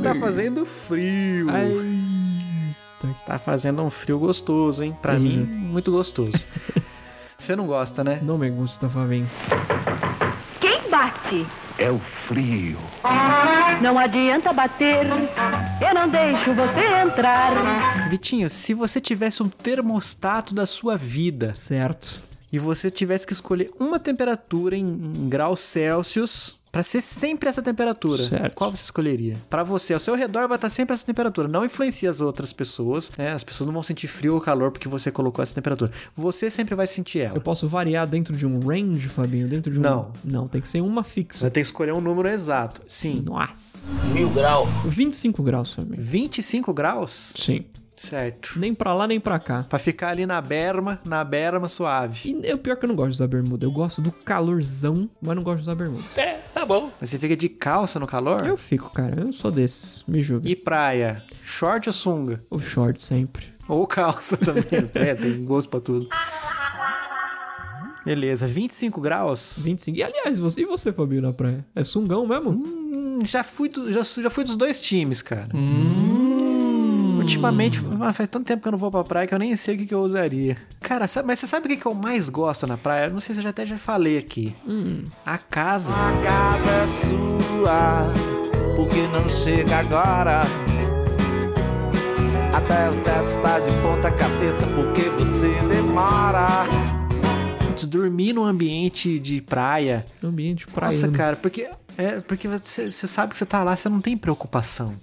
está fazendo frio. Ai. Tá fazendo um frio gostoso, hein? Pra Terrível. mim, muito gostoso. Você não gosta, né? Não me gusta, Fabinho. Quem bate? É o frio. Não adianta bater, eu não deixo você entrar. Vitinho, se você tivesse um termostato da sua vida Certo. e você tivesse que escolher uma temperatura em, em graus Celsius pra ser sempre essa temperatura, Certo. qual você escolheria? Pra você, ao seu redor vai estar sempre essa temperatura. Não influencia as outras pessoas, né? As pessoas não vão sentir frio ou calor porque você colocou essa temperatura. Você sempre vai sentir ela. Eu posso variar dentro de um range, Fabinho? Dentro de um. Não. Não, tem que ser uma Você fixa. vai ter que escolher um número exato. Sim. Nossa. Mil grau. 25 graus, Fabinho. 25 graus? Sim. Certo. Nem pra lá, nem pra cá. Pra ficar ali na berma, na berma suave. E o pior é que eu não gosto de usar bermuda. Eu gosto do calorzão, mas não gosto de usar bermuda. É, tá bom. Mas você fica de calça no calor? Eu fico, cara. Eu sou desses. Me julga. E praia? Short ou sunga? O short sempre. Ou calça também. é, tem gosto pra tudo. Beleza, 25 graus? 25. E aliás, você, e você, Fabinho, na praia? É sungão mesmo? Hum, já, fui do- já, já fui dos dois times, cara. Ultimamente, ah, faz tanto tempo que eu não vou pra praia que eu nem sei o que, que eu usaria. Cara, sabe- mas você sabe o que, que eu mais gosto na praia? Eu não sei se eu já até já falei aqui. A casa. A casa é sua, porque não chega agora. Até o teto está de ponta cabeça, porque você demora. Dormir num ambiente de praia. Ambiente praia. Nossa, cara, porque. É, porque você, sabe que você tá lá, você não tem preocupação.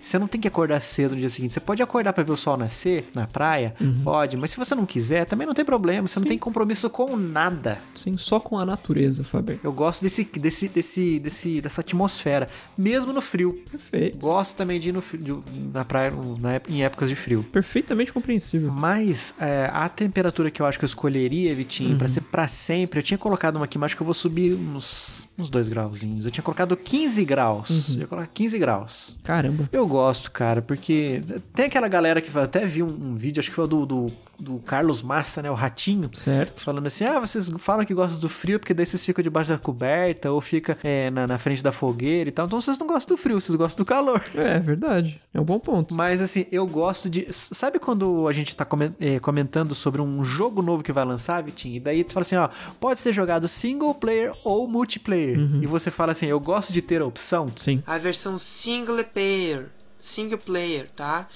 Você não tem que acordar cedo no dia seguinte. Você pode acordar pra ver o sol nascer na praia? Pode, mas se você não quiser, também não tem problema. Você não tem compromisso com nada. Sim, só com a natureza, Fabinho. Eu gosto desse, desse, desse, desse, dessa atmosfera, mesmo no frio. Perfeito. Gosto também de ir no, de- na praia na em épocas de frio. Perfeitamente compreensível. Mas é, a temperatura que eu acho que eu escolheria, Vitinho, pra ser pra sempre, eu tinha colocado uma aqui, mas acho que eu vou subir uns, uns dois grauzinhos. Eu tinha colocado 15 graus. Eu ia colocar 15 graus. Caramba. Eu gosto, cara, porque tem aquela galera que até vi um, um vídeo, acho que foi do, do, do Carlos Massa, né? O Ratinho. Certo. Falando assim, ah, vocês falam que gostam do frio porque daí vocês ficam debaixo da coberta ou fica é, na, na frente da fogueira e tal. Então vocês não gostam do frio, vocês gostam do calor. É, verdade. É um bom ponto. Mas assim, eu gosto de. Sabe quando a gente tá eh, comentando sobre um jogo novo que vai lançar, Vitinho? E daí tu fala assim, ó, pode ser jogado single player ou multiplayer. E você fala assim, eu gosto de ter a opção. Sim. a versão single player, single player, tá?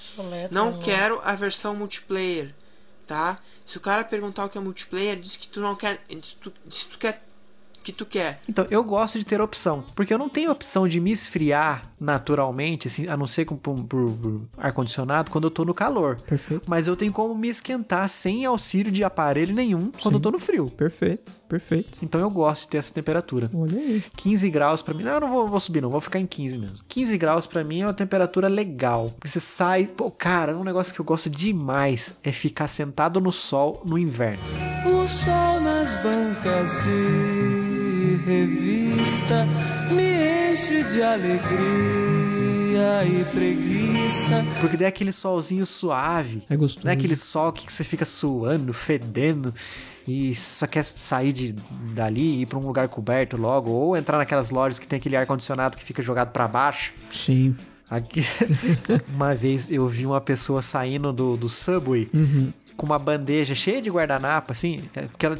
Não quero a versão multiplayer, tá? Se o cara perguntar o que é multiplayer, diz que tu não quer, diz tu, que tu quer que tu quer. Então, eu gosto de ter opção. Porque eu não tenho opção de me esfriar naturalmente, assim, a não ser com, por, por- por ar-condicionado, quando eu tô no calor. Perfeito. Mas eu tenho como me esquentar sem auxílio de aparelho nenhum quando Sim. eu tô no frio. Perfeito. Perfeito. Então eu gosto de ter essa temperatura. Olha aí. 15 graus pra mim. Não, eu não vou, vou subir, não. Vou ficar em 15 mesmo. 15 graus pra mim é uma temperatura legal. Porque você sai. Pô, cara, um negócio que eu gosto demais é ficar sentado no sol no inverno. O sol nas bancas de revista me enche de alegria e preguiça. Porque daí é aquele solzinho suave. É gostoso. Não é aquele sol que você fica suando, fedendo. E só quer sair de, dali e ir pra um lugar coberto logo. Ou entrar naquelas lojas que tem aquele ar-condicionado que fica jogado pra baixo. Sim. Aqui, uma vez eu vi uma pessoa saindo do, do Subway com uma bandeja cheia de guardanapo, assim, é, porque ela,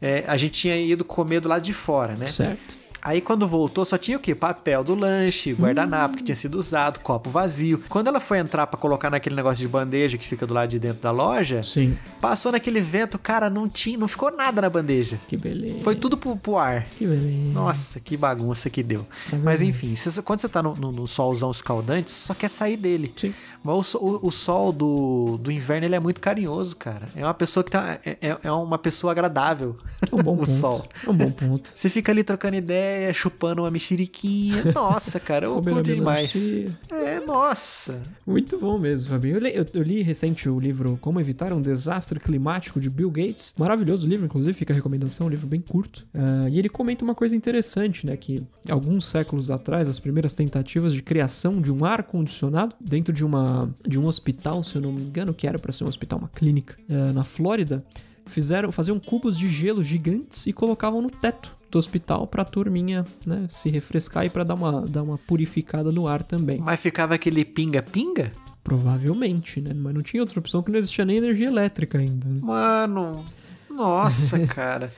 é, a gente tinha ido comer do lado de fora, né? Certo. Aí quando voltou só tinha o quê? Papel do lanche, guardanapo que tinha sido usado, copo vazio. Quando ela foi entrar pra colocar naquele negócio de bandeja que fica do lado de dentro da loja, Sim. passou naquele vento, cara, não tinha, não ficou nada na bandeja. Que beleza. Foi tudo pro, pro ar. Que beleza. Nossa, que bagunça que deu. Mas enfim, quando você tá no, no- no solzão escaldante, você só quer sair dele. Sim. Mas o, o- o sol do, do inverno ele é muito carinhoso, cara. É uma pessoa que tá. É, é- é uma pessoa agradável. É um bom o ponto. sol. É um bom ponto. Você fica ali trocando ideia, chupando uma mexeriquinha. Nossa, cara, eu curto demais. É, nossa. Muito bom mesmo, Fabinho. Eu li, eu- eu li recente o livro Como Evitar um Desastre Climático de Bill Gates. Maravilhoso livro, inclusive, fica a recomendação, um livro bem curto. Ah, e ele comenta uma coisa interessante, né? Que alguns séculos atrás, as primeiras tentativas de criação de um ar-condicionado dentro de, uma, de um hospital, se eu não me engano, que era para ser um hospital, uma clínica, ah, na Flórida, fizeram faziam cubos de gelo gigantes e colocavam no teto do hospital pra turminha, né, se refrescar e pra dar uma, dar uma purificada no ar também. Mas ficava aquele pinga-pinga? Provavelmente, né? Mas não tinha outra opção que não existia nem energia elétrica ainda. né? Mano, nossa, cara.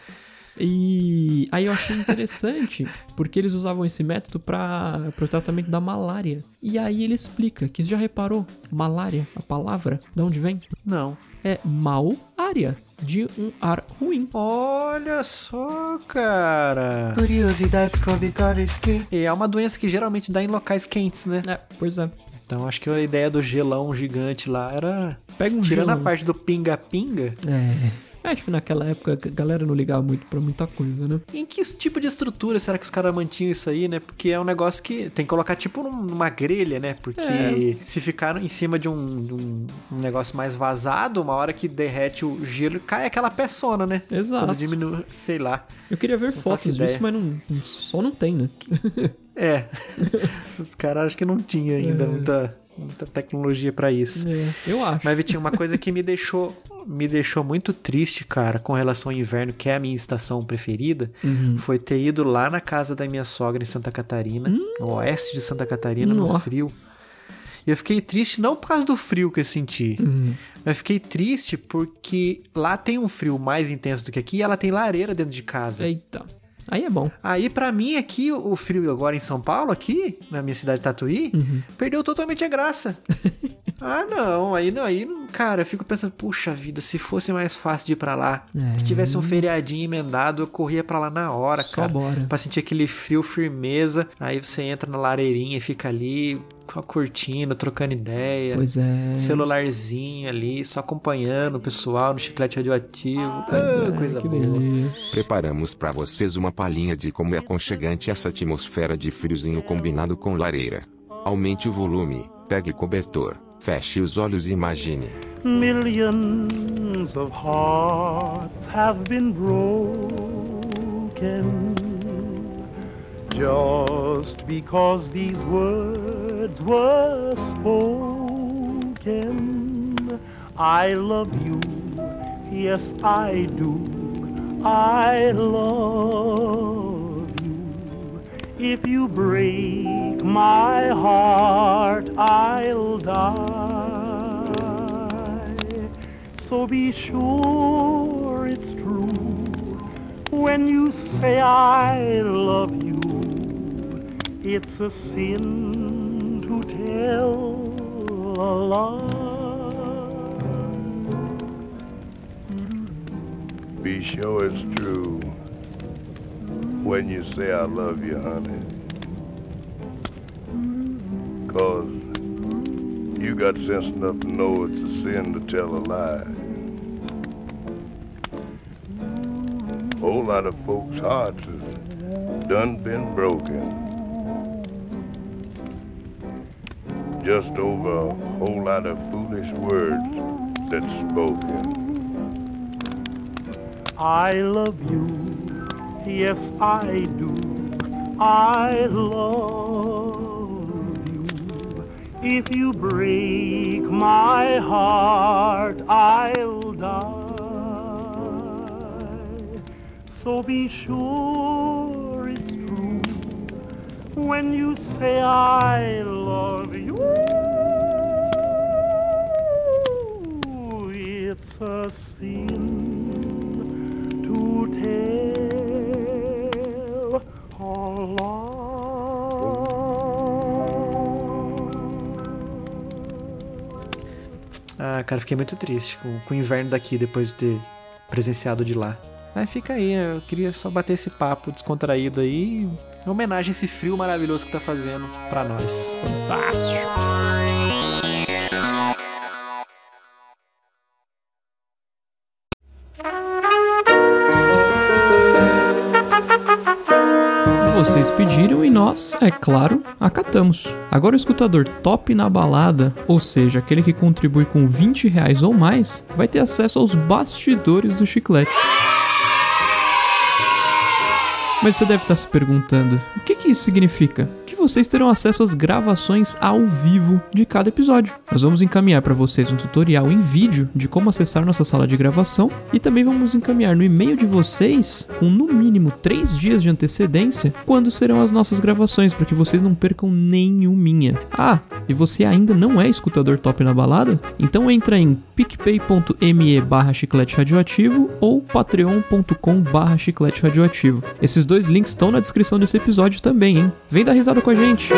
E aí eu achei interessante, porque eles usavam esse método para o tratamento da malária. E aí ele explica que já reparou, malária, a palavra, de onde vem? Não. É mal área, de um ar ruim. Olha só, cara. Curiosidades cômicas que E é uma doença que geralmente dá em locais quentes, né? É, pois é. Então acho que a ideia do gelão gigante lá era. Pega um Tirando gelo. a parte do pinga-pinga, É. Acho que naquela época a galera não ligava muito pra muita coisa, né? em que tipo de estrutura será que os caras mantinham isso aí, né? Porque é um negócio que tem que colocar tipo num- numa grelha, né? Porque É. se ficar em cima de um, de um- negócio mais vazado, uma hora que derrete o gelo, cai aquela peçona, né? Exato. Quando diminui, sei lá. Eu queria ver faço fotos disso, mas não, não- só não tem, né? É. os caras acho que não tinha ainda muita, muita tecnologia pra isso. É, eu acho. Mas, Vitinho, uma coisa que me deixou, me deixou muito triste, cara, com relação ao inverno, que é a minha estação preferida, Uhum. foi ter ido lá na casa da minha sogra em Santa Catarina, no oeste de Santa Catarina, no. Nossa. frio. E eu fiquei triste não por causa do frio que eu senti, Uhum. mas fiquei triste porque lá tem um frio mais intenso do que aqui e ela tem lareira dentro de casa. Eita. Aí é bom. Aí, pra mim, aqui, o frio agora em São Paulo, aqui, na minha cidade de Tatuí, Uhum. perdeu totalmente a graça. ah, não, aí não, aí, cara, eu fico pensando, puxa vida, se fosse mais fácil de ir pra lá, É. se tivesse um feriadinho emendado, eu corria pra lá na hora, Só cara. bora. Pra sentir aquele frio, firmeza, aí você entra na lareirinha e fica ali, curtindo, trocando ideia. Pois é. Celularzinho ali, só acompanhando o pessoal no chiclete radioativo. Pois Ah, é, coisa que boa. delícia. Preparamos para vocês uma palhinha de como é aconchegante essa atmosfera de friozinho combinado com lareira. Aumente o volume, pegue cobertor, feche os olhos e imagine. Millions of hearts have been broken just because these words were spoken. I love you, yes I do. I love you. If you break my heart, I'll die. So be sure it's true when you say I love you. It's a sin to tell a lie. Be sure it's true when you say I love you, honey. Cause you got sense enough to know it's a sin to tell a lie. Whole lot of folks' hearts has done been broken. Just over a whole lot of foolish words that's spoken. I love you, yes I do. I love you. If you break my heart, I'll die. So be sure it's true when you say I love you. It's a sin Ah, cara, fiquei muito triste com, com o inverno daqui depois de ter presenciado de lá. Mas fica aí, né? eu queria só bater esse papo descontraído aí, em homenagem a esse frio maravilhoso que tá fazendo pra nós. Fantástico. Vocês pediram e nós, é claro, acatamos. Agora o escutador top na balada, ou seja, aquele que contribui com 20 reais ou mais, vai ter acesso aos bastidores do chiclete. Mas você deve estar se perguntando: o que, que isso significa? Que vocês terão acesso às gravações ao vivo de cada episódio. Nós vamos encaminhar para vocês um tutorial em vídeo de como acessar nossa sala de gravação e também vamos encaminhar no e-mail de vocês, com no mínimo 3 dias de antecedência, quando serão as nossas gravações, para que vocês não percam nenhuminha. Ah, e você ainda não é escutador top na balada? Então entra em picpay.me barra chiclete radioativo ou patreon.com barra chiclete radioativo. Esses dois links estão na descrição desse episódio também, hein? Vem dar risada com a gente!